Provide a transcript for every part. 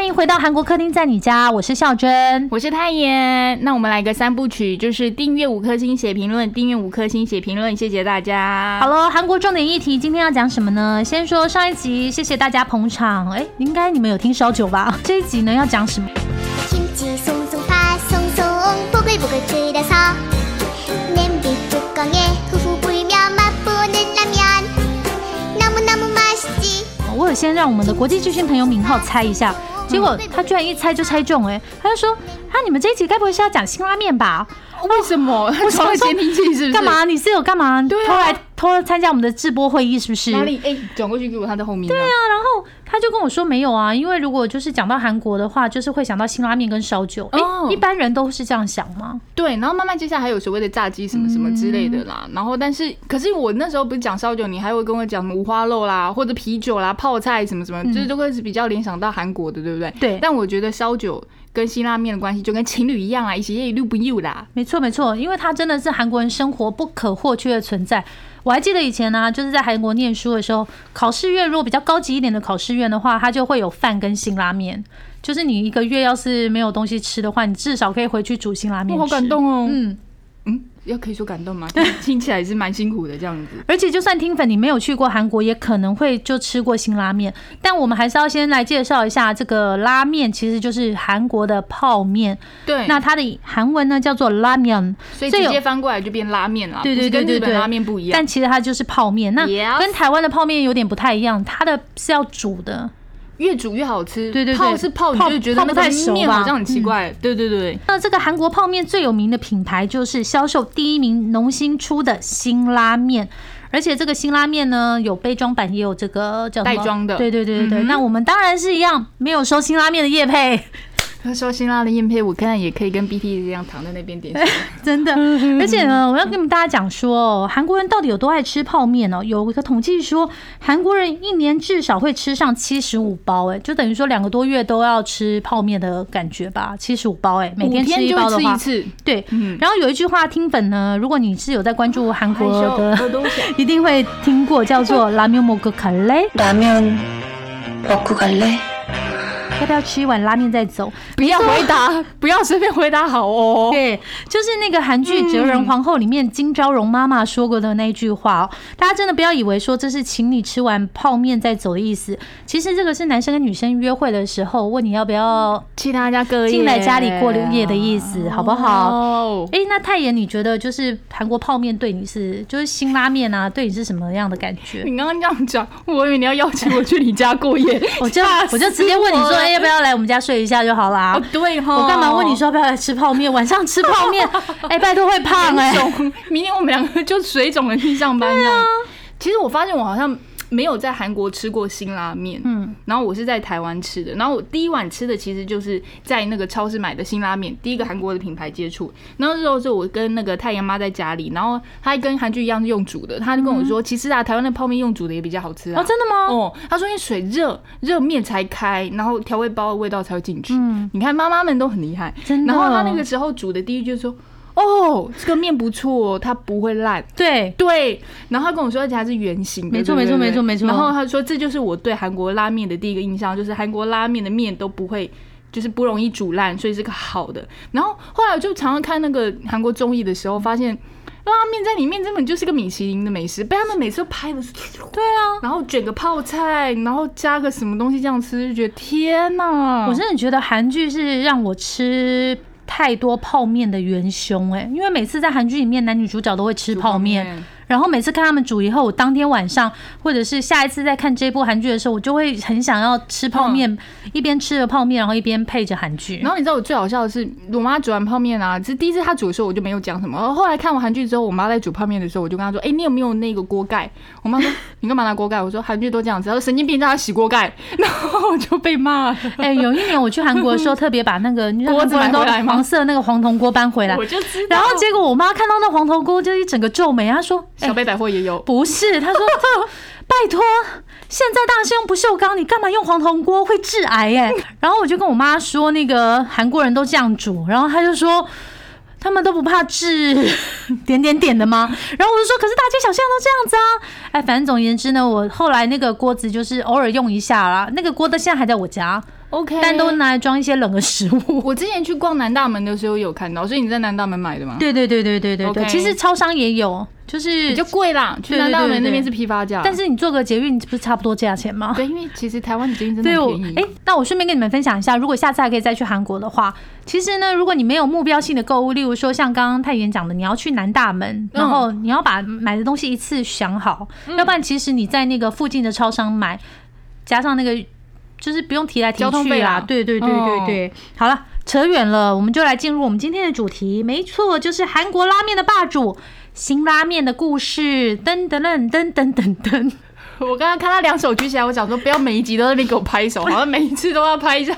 欢迎回到韩国客厅在你家我是孝珍我是泰妍。那我们来个三部曲就是订阅五颗星写评论订阅五颗星写评论谢谢大家。好了韩国重点议题今天要讲什么呢？先说上一集谢谢大家捧场。哎应该你们有听烧酒吧？这一集呢要讲什么？轻轻松松怕松松不会不会吃的草我有先让我们的国际巨星朋友敏浩猜一下结果他居然一猜就猜中，哎，他就说啊，你们这一集该不会是要讲辛拉面吧？为什么？我装了监听器是不是？干？嘛？你是有干嘛？对啊偷来偷参加我们的直播会议是不是？哪里？哎，转过去给我，他在后面。对啊。然后他就跟我说没有啊，因为如果就是讲到韩国的话，就是会想到辛拉面跟烧酒。哎、哦一般人都是这样想吗？对，然后慢慢接下来还有所谓的炸鸡什么什么之类的啦。然后但是，可是我那时候不是讲烧酒，你还会跟我讲什么五花肉啦，或者啤酒啦、泡菜什么什么，就是都会是比较联想到韩国的，对不对？对但我觉得烧酒跟辛拉面的关系就跟情侣一样啊，一起也溜不溜啦。没错没错，因为它真的是韩国人生活不可或缺的存在。我还记得以前呢、就是在韩国念书的时候，考试院如果比较高级一点的考试院的话，它就会有饭跟辛拉面。就是你一个月要是没有东西吃的话，你至少可以回去煮辛拉面。我好感动哦。嗯，嗯，要可以说感动吗？听 听起来是蛮辛苦的这样子。而且就算听粉你没有去过韩国，也可能会就吃过辛拉面。但我们还是要先来介绍一下这个拉面，其实就是韩国的泡面。对，那它的韩文呢叫做拉面，所以直接翻过来就变拉面了，对对对对对，拉面不一样但。其实它就是泡面。那跟台湾的泡面有点不太一样，它的是要煮的。越煮越好吃。对对对泡是泡，你泡就觉得那个泡不太熟吧嗯面好像很奇怪。对对对，那这个韩国泡面最有名的品牌就是销售第一名农心出的辛拉面。而且这个辛拉面呢，有杯装版，也有这个叫袋装的对对对对对。嗯那我们当然是一样，没有收辛拉面的叶配。他说辛拉的燕配，我看也可以跟 BT 一样躺在那边点心。真的，而且呢，我要跟你们大家讲说哦，韩国人到底有多爱吃泡面哦？有一个统计说，韩国人一年至少会吃上七十五包，哎，就等于说两个多月都要吃泡面的感觉吧，七十五包，哎，每天吃五天就一包的话，吃一次，对。嗯，然后有一句话，听粉呢，如果你是有在关注韩国害羞的，耳朵小一定会听过，叫做拉面먹고갈래？ 라면 먹고 갈래? 要不要吃一碗拉面再走？不要回答，不要随便回答好哦。对，就是那个韩剧《哲人皇后》里面金昭荣妈妈说过的那句话哦。大家真的不要以为说这是请你吃完泡面再走的意思，其实这个是男生跟女生约会的时候问你要不要去他家过夜进来家里过夜的意思，好不好？哦，哎、那泰妍，你觉得就是韩国泡面对你是，就是辛拉面啊，对你是什么样的感觉？你刚刚这样讲，我以为你要邀请我去你家过夜，我就我就直接问你说，哎、要不要来我们家睡一下就好啦？哦，对哈，我干嘛问你说要不要来吃泡面？晚上吃泡面，哎、拜托会胖哎、肿？明天我们两个就水肿了去上班这样。其实我发现我好像没有在韩国吃过辛拉面，嗯，然后我是在台湾吃的，然后我第一碗吃的其实就是在那个超市买的辛拉面，第一个韩国的品牌接触。然后那时候是我跟那个太阳妈在家里，然后她跟韩剧一样是用煮的，她就跟我说，其实啊，台湾的泡面用煮的也比较好吃啊。哦，真的吗？哦，她说因为水热，热面才开，然后调味包的味道才会进去。嗯你看妈妈们都很厉害，真的然后她那个时候煮的第一句就说：“哦，这个面不错哦，它不会烂。”对，对，然后他跟我说，而且还是圆形的，没错没错没错没错然后他说，这就是我对韩国拉面的第一个印象，就是韩国拉面的面都不会。就是不容易煮烂，所以是个好的。然后后来我就常常看那个韩国综艺的时候，发现拉面在里面根本就是个米其林的美食，被他们每次都拍的是对啊，然后卷个泡菜，然后加个什么东西这样吃，就觉得天哪！我真的觉得韩剧是让我吃太多泡面的元凶哎、因为每次在韩剧里面，男女主角都会吃泡面。然后每次看他们煮以后，我当天晚上或者是下一次再看这部韩剧的时候，我就会很想要吃泡面，一边吃着泡面，然后一边配着韩剧。然后你知道我最好笑的是，我妈煮完泡面啊，是第一次她煮的时候我就没有讲什么。然后后来看完韩剧之后，我妈在煮泡面的时候，我就跟她说：“哎、你有没有那个锅盖？”我妈说：“你干嘛拿锅盖？”我说：“韩剧都这样子。”她说：“神经病，让她洗锅盖。”然后我就被骂了。哎、有一年我去韩国的时候，特别把那个锅子都黄色那个黄铜锅搬回来，我就知道。然后结果我妈看到那黄铜锅就一整个皱眉，她说：“小贝百货也有。不是，他说拜托，现在大家是用不锈钢，你干嘛用黄铜锅会致癌哎？然后我就跟我妈说，那个韩国人都这样煮，然后他就说。他们都不怕治 点点点的吗？然后我就说，可是大街小巷都这样子啊！哎，反正总而言之呢，我后来那个锅子就是偶尔用一下啦。那个锅的现在还在我家，OK，但都拿来装一些冷的食物。我之前去逛南大门的时候有看到，所以你在南大门买的吗？对对对对对对对，其实超商也有。就是比较贵啦，去南大门那边是批发价，但是你做个捷运不是差不多价钱吗？对，因为其实台湾的捷运真的便宜。哎，那我顺便跟你们分享一下，如果下次还可以再去韩国的话，其实呢，如果你没有目标性的购物，例如说像刚刚太妍讲的，你要去南大门，然后你要把买的东西一次想好，要不然其实你在那个附近的超商买，加上那个就是不用提来提去啦。对对对对对，好了，扯远了，我们就来进入我们今天的主题，没错，就是韩国拉面的霸主。新拉面的故事，噔噔噔噔噔噔噔。我刚刚看他两手举起来，我想说不要每一集都在那边给我拍手，好像每一次都要拍一下，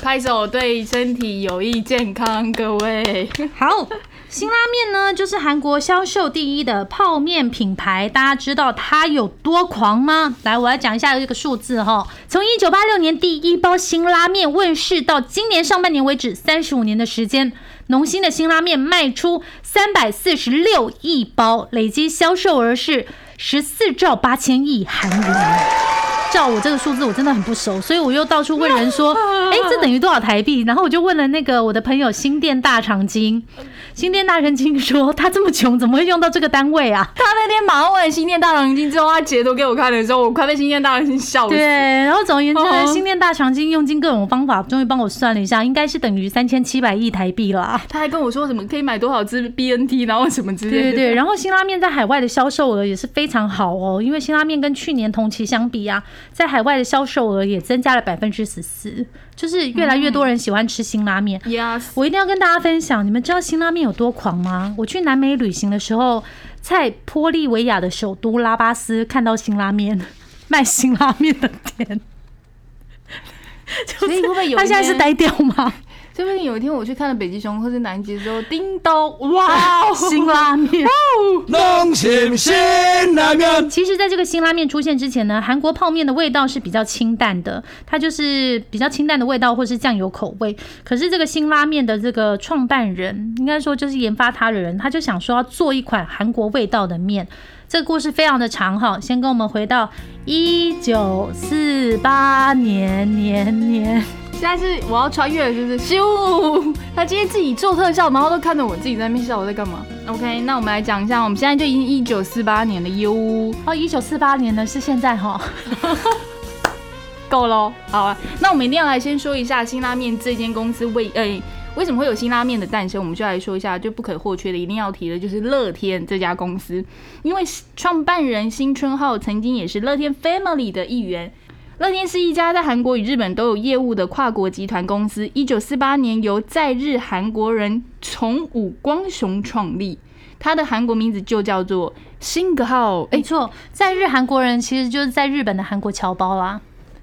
拍手对身体有益健康。各位，好，新拉面呢，就是韩国销售第一的泡面品牌，大家知道它有多狂吗？来，我来讲一下这个数字哈，从一九八六年第一包新拉面问世到今年上半年为止，三十五年的时间。农心的新拉面卖出三百四十六亿包，累计销售额是十四兆八千亿韩元。照我这个数字，我真的很不熟，所以我又到处问人说：“ 哎，这等于多少台币？”然后我就问了那个我的朋友新店大长今，新店大长今说他这么穷，怎么会用到这个单位啊？他那天马上问新店大长今之后，他截图给我看的时候，我快被新店大长今笑死。对，然后总而言之呢，新店大长今用尽各种方法，终于帮我算了一下，应该是等于三千七百亿台币了。他还跟我说什么可以买多少支 BNT，然后什么之类的。对对对，然后新拉面在海外的销售额也是非常好哦，因为新拉面跟去年同期相比啊。在海外的销售额也增加了百分之十四，就是越来越多人喜欢吃辛拉面。Yes，我一定要跟大家分享，你们知道辛拉面有多狂吗？我去南美旅行的时候，在玻利维亚的首都拉巴斯看到辛拉面 卖辛拉面的店，所以会不会有他现在是呆掉吗？有一天我去看了北极熊或者南极之后，叮咚，哇，新拉面，浓情新拉面。其实，在这个新拉面出现之前呢，韩国泡面的味道是比较清淡的，它就是比较清淡的味道，或是酱油口味。可是，这个新拉面的这个创办人，应该说就是研发它的人，他就想说要做一款韩国味道的面。这个故事非常的长哈，先跟我们回到一九四八年年年。现在是我要穿越，就是咻！他今天自己做特效，然后都看着我自己在那边笑，我在干嘛？OK，那我们来讲一下，我们现在就已经一九四八年的哟哦，一九四八年呢是现在哈，够喽。好啊，那我们一定要来先说一下辛拉面这间公司为诶为什么会有新拉面的诞生，我们就来说一下，就不可或缺的，一定要提的就是乐天这家公司，因为创办人新春浩曾经也是乐天 Family 的一员。乐天是一家在韩国与日本都有业务的跨国集团公司。一九四八年由在日韩国人从武光雄创立，他的韩国名字就叫做辛格浩。没错，在日韩国人其实就是在日本的韩国侨胞啦。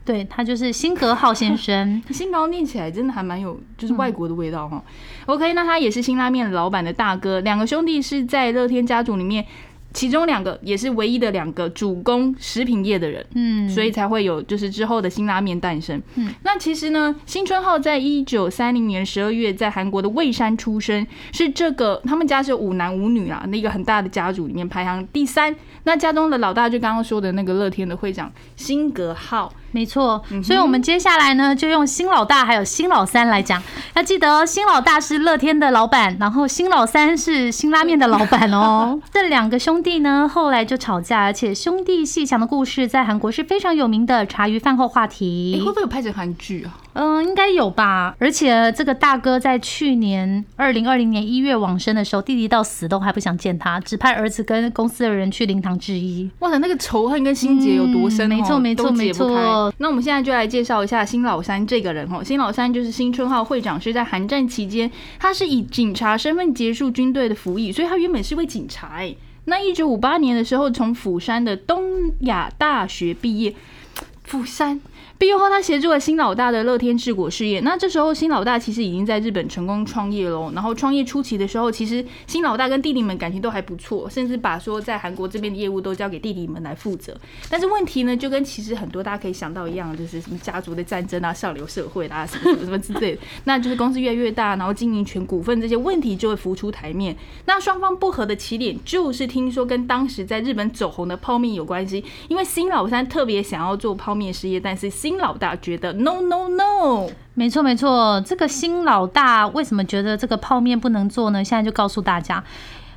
对他就是辛格浩先生，辛格念起来真的还蛮有就是外国的味道哈。OK，那他也是辛拉面老板的大哥，两个兄弟是在乐天家族里面。其中两个也是唯一的两个主攻食品业的人，嗯，所以才会有就是之后的新拉面诞生。嗯，那其实呢，新春号在一九三零年十二月在韩国的蔚山出生，是这个他们家是五男五女啊，那个很大的家族里面排行第三。那家中的老大就刚刚说的那个乐天的会长辛格浩。没错，所以我们接下来呢，就用新老大还有新老三来讲。要记得，新老大是乐天的老板，然后新老三是新拉面的老板哦。这两个兄弟呢，后来就吵架，而且兄弟戏强的故事在韩国是非常有名的茶余饭后话题。会不会有拍成韩剧啊？嗯，应该有吧。而且这个大哥在去年二零二零年一月往生的时候，弟弟到死都还不想见他，只派儿子跟公司的人去灵堂致意。哇塞，那个仇恨跟心结有多深？没错，没错，没错。那我们现在就来介绍一下新老三这个人哦。新老三就是新春号会长，是在韩战期间，他是以警察身份结束军队的服役，所以他原本是位警察。哎，那一九五八年的时候，从釜山的东亚大学毕业。釜山。毕业后，他协助了新老大的乐天治国事业。那这时候，新老大其实已经在日本成功创业喽。然后创业初期的时候，其实新老大跟弟弟们感情都还不错，甚至把说在韩国这边的业务都交给弟弟们来负责。但是问题呢，就跟其实很多大家可以想到一样，就是什么家族的战争啊、上流社会啊、什么什么什么之类的。那就是公司越来越大，然后经营权、股份这些问题就会浮出台面。那双方不和的起点，就是听说跟当时在日本走红的泡面有关系。因为新老三特别想要做泡面事业，但是新老大觉得 no no no，没错没错，这个新老大为什么觉得这个泡面不能做呢？现在就告诉大家。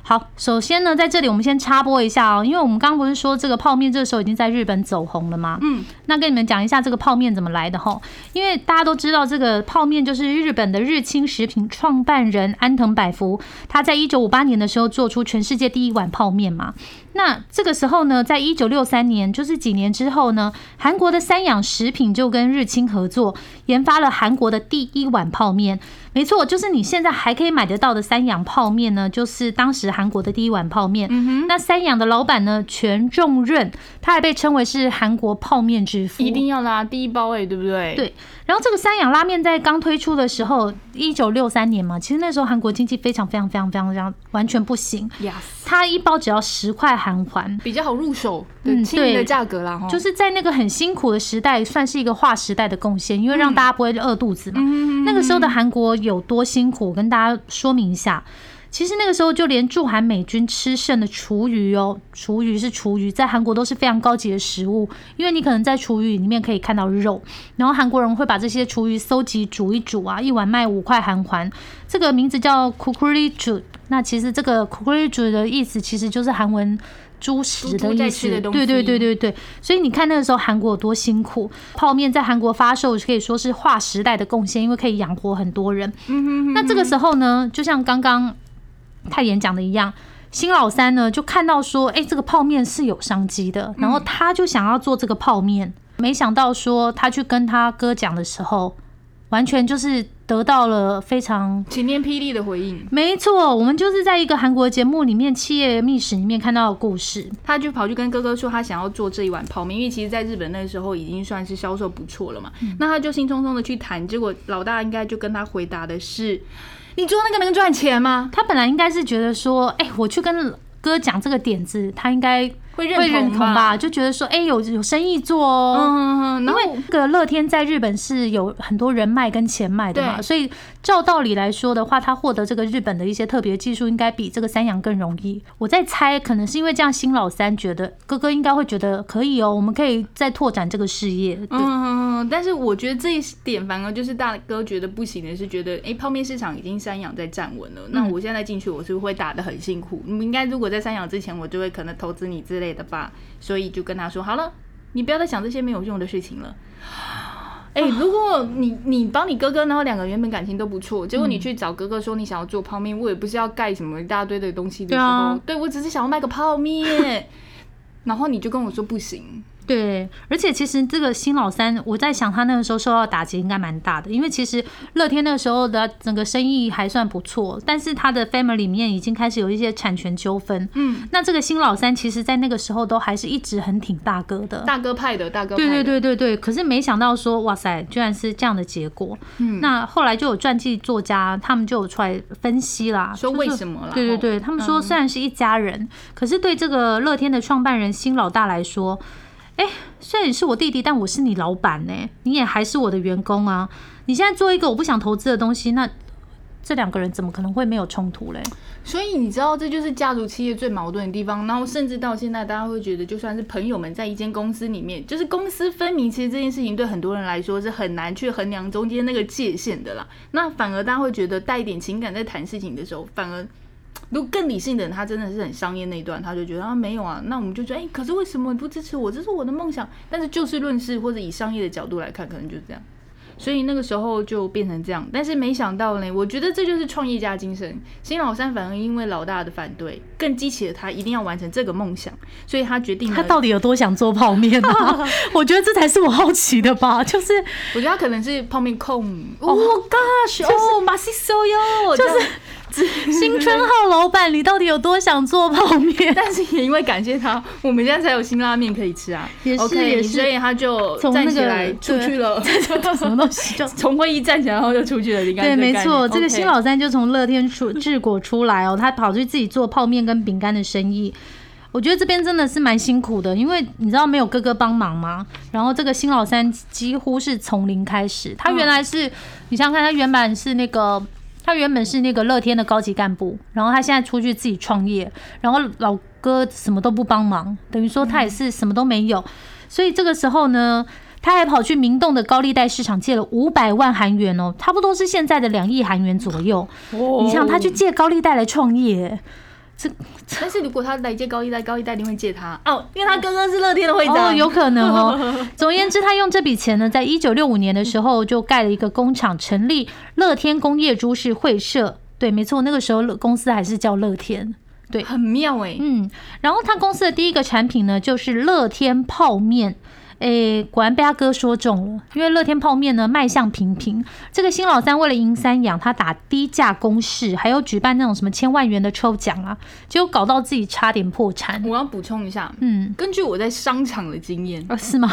好，首先呢，在这里我们先插播一下哦，因为我们刚刚不是说这个泡面这个时候已经在日本走红了吗？嗯，那跟你们讲一下这个泡面怎么来的哈。因为大家都知道这个泡面就是日本的日清食品创办人安藤百福，他在一九五八年的时候做出全世界第一碗泡面嘛。那这个时候呢，在一九六三年，就是几年之后呢，韩国的三养食品就跟日清合作，研发了韩国的第一碗泡面。没错，就是你现在还可以买得到的三养泡面呢，就是当时韩国的第一碗泡面。嗯那三养的老板呢，全重润，他还被称为是韩国泡面之父。一定要拉第一包哎，对不对？对。然后这个三养拉面在刚推出的时候，一九六三年嘛，其实那时候韩国经济非常非常非常非常非常完全不行。Yes，它一包只要十块韩环，比较好入手，嗯，亲民的价格啦。就是在那个很辛苦的时代，算是一个划时代的贡献，因为让大家不会饿肚子嘛。那个时候的韩国有多辛苦，我跟大家说明一下。其实那个时候，就连驻韩美军吃剩的厨余哦，厨余是厨余，在韩国都是非常高级的食物，因为你可能在厨余里面可以看到肉，然后韩国人会把这些厨余搜集煮一煮啊，一碗卖五块韩环，这个名字叫 kukuri j 那其实这个 kukuri j 的意思其实就是韩文猪食的意思，对对对对对。所以你看那个时候韩国有多辛苦，泡面在韩国发售可以说是划时代的贡献，因为可以养活很多人。嗯哼。那这个时候呢，就像刚刚。太演讲的一样，新老三呢就看到说，哎，这个泡面是有商机的，然后他就想要做这个泡面，没想到说他去跟他哥讲的时候，完全就是得到了非常晴天霹雳的回应。没错，我们就是在一个韩国节目里面《企业秘史》里面看到的故事，他就跑去跟哥哥说，他想要做这一碗泡面，因为其实在日本那时候已经算是销售不错了嘛。那他就兴冲冲的去谈，结果老大应该就跟他回答的是。你做那个能赚钱吗？他本来应该是觉得说，哎，我去跟哥讲这个点子，他应该。会认同吧？就觉得说，哎，有有生意做哦。嗯因为这个乐天在日本是有很多人脉跟钱脉的嘛，所以照道理来说的话，他获得这个日本的一些特别技术，应该比这个三洋更容易。我在猜，可能是因为这样，新老三觉得哥哥应该会觉得可以哦，我们可以再拓展这个事业。嗯，但是我觉得这一点反而就是大哥觉得不行的是，觉得哎，泡面市场已经三洋在站稳了，那我现在进去，我是不是会打的很辛苦？你们应该如果在三洋之前，我就会可能投资你之类的吧，所以就跟他说好了，你不要再想这些没有用的事情了。哎，如果你你帮你哥哥，然后两个原本感情都不错，结果你去找哥哥说你想要做泡面，我也不是要盖什么一大堆的东西的时候，对我只是想要卖个泡面，然后你就跟我说不行。对，而且其实这个新老三，我在想他那个时候受到打击应该蛮大的，因为其实乐天那个时候的整个生意还算不错，但是他的 family 里面已经开始有一些产权纠纷。嗯，那这个新老三其实在那个时候都还是一直很挺大哥的，大哥派的大哥。对对对对对，可是没想到说，哇塞，居然是这样的结果。嗯，那后来就有传记作家他们就有出来分析啦，说为什么啦？对对对，他们说虽然是一家人，可是对这个乐天的创办人新老大来说。哎，虽然你是我弟弟，但我是你老板呢，你也还是我的员工啊。你现在做一个我不想投资的东西，那这两个人怎么可能会没有冲突嘞？所以你知道，这就是家族企业最矛盾的地方。然后甚至到现在，大家会觉得，就算是朋友们在一间公司里面，就是公私分明，其实这件事情对很多人来说是很难去衡量中间那个界限的啦。那反而大家会觉得带一点情感在谈事情的时候，反而。如果更理性的人，他真的是很商业那一段，他就觉得啊没有啊，那我们就觉得哎，可是为什么你不支持我？这是我的梦想。但是就事论事，或者以商业的角度来看，可能就是这样。所以那个时候就变成这样。但是没想到呢，我觉得这就是创业家精神。新老三反而因为老大的反对，更激起了他一定要完成这个梦想。所以他决定他到底有多想做泡面呢？我觉得这才是我好奇的吧。就是我觉得他可能是泡面控。Oh gosh！哦，马西 so 哟，就是。新春号老板，你到底有多想做泡面？但是也因为感谢他，我们现在才有新拉面可以吃啊。也是也是所以他就从那个站起来出去了，什么东西就 从会议站起来，然后就出去了。你看对，没错，这个新老三就从乐天出治国出来哦，他跑去自己做泡面跟饼干的生意。我觉得这边真的是蛮辛苦的，因为你知道没有哥哥帮忙吗？然后这个新老三几乎是从零开始，他原来是，你想想看，他原本是那个。他原本是那个乐天的高级干部，然后他现在出去自己创业，然后老哥什么都不帮忙，等于说他也是什么都没有。所以这个时候呢，他还跑去明洞的高利贷市场借了五百万韩元哦，差不多是现在的两亿韩元左右。哦你想他去借高利贷来创业，但是如果他来借高利贷，高利贷一定会借他哦，因为他哥哥是乐天的会长，哦，有可能哦。总而言之，他用这笔钱呢，在一九六五年的时候就盖了一个工厂，成立乐天工业株式会社。对，没错，那个时候乐公司还是叫乐天。对，很妙哎。嗯，然后他公司的第一个产品呢，就是乐天泡面。诶，果然被他哥说中了，因为乐天泡面呢卖相平平。这个新老三为了赢三养，他打低价攻势，还有举办那种什么千万元的抽奖啊，结果搞到自己差点破产。我要补充一下，嗯，根据我在商场的经验，啊，是吗？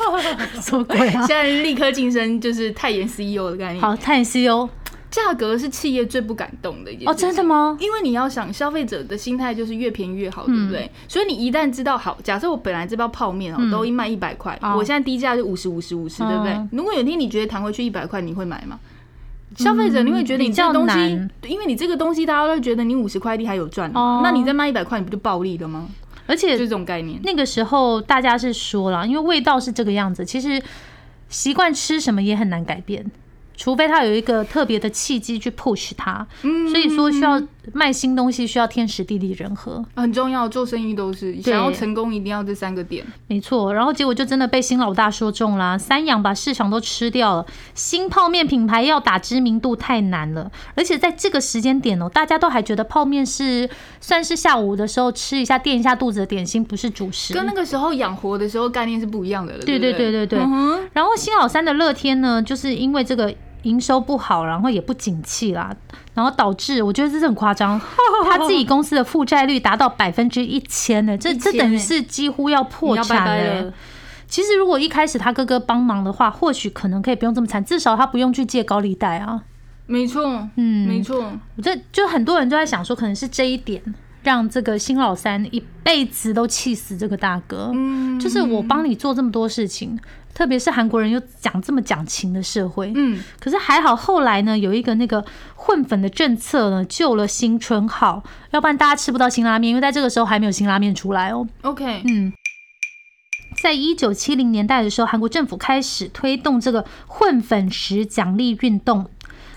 什么鬼啊现？在立刻晋升就是泰妍 CEO 的概念。好，泰妍 CEO 价格是企业最不敢动的一件哦，事情真的吗？因为你要想，消费者的心态就是越便宜越好，对不对？所以你一旦知道，好，假设我本来这包泡面哦、嗯都一卖一百块，哦我现在低价就五十、五十、五十，对不对嗯？如果有一天你觉得弹回去一百块，你会买吗？消费者你会觉得你这个东西因为你这个东西大家都会觉得你五十块一还有赚哦那你再卖一百块，你不就暴利了吗？而且就这种概念。那个时候大家是说了，因为味道是这个样子，其实习惯吃什么也很难改变。除非他有一个特别的契机去 push 他，所以说需要卖新东西，需要天时地利人和，很重要，做生意都是想要成功，一定要这三个点。没错。然后结果就真的被新老大说中啦，三养把市场都吃掉了，新泡面品牌要打知名度太难了，而且在这个时间点哦，大家都还觉得泡面是算是下午的时候吃一下垫一下肚子的点心，不是主食。跟那个时候养活的时候概念是不一样的了。对对对对对对嗯然后新老三的乐天呢，就是因为这个营收不好，然后也不景气啦，然后导致我觉得这是很夸张，他自己公司的负债率达到百分之一千呢，这这等于欸是几乎要破产了。其实如果一开始他哥哥帮忙的话，或许可能可以不用这么惨，至少他不用去借高利贷啊。没错，嗯没错。我这就很多人都在想说，可能是这一点让这个新老三一辈子都气死这个大哥。嗯就是我帮你做这么多事情，特别是韩国人又讲这么讲情的社会，嗯，可是还好后来呢有一个那个混粉的政策呢救了新春号，要不然大家吃不到新拉面，因为在这个时候还没有新拉面出来哦。OK，嗯。在一九七零年代的时候，韩国政府开始推动这个混粉食奖励运动。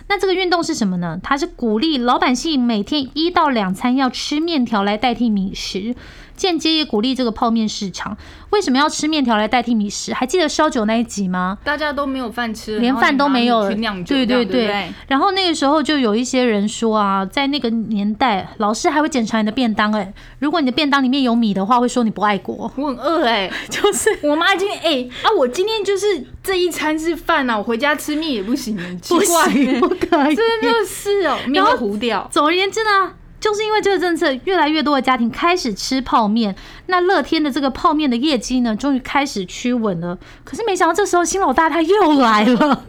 那这个运动是什么呢？它是鼓励老百姓每天一到两餐要吃面条来代替米食，间接也鼓励这个泡面市场。为什么要吃面条来代替米食？还记得烧酒那一集吗？大家都没有饭吃，连饭都没有了对对对。然后那个时候就有一些人说啊，在那个年代，老师还会检查你的便当、哎，如果你的便当里面有米的话，会说你不爱国。我很饿哎、就是我妈今天哎、啊，我今天就是这一餐是饭呐、啊，我回家吃面也不行，奇不怪、行，不可以。真的是哦，面会糊掉。总而言之呢，就是因为这个政策，越来越多的家庭开始吃泡面，那乐天的这个泡面的业绩呢，终于开始趋稳了。可是没想到这时候新老大他又来了，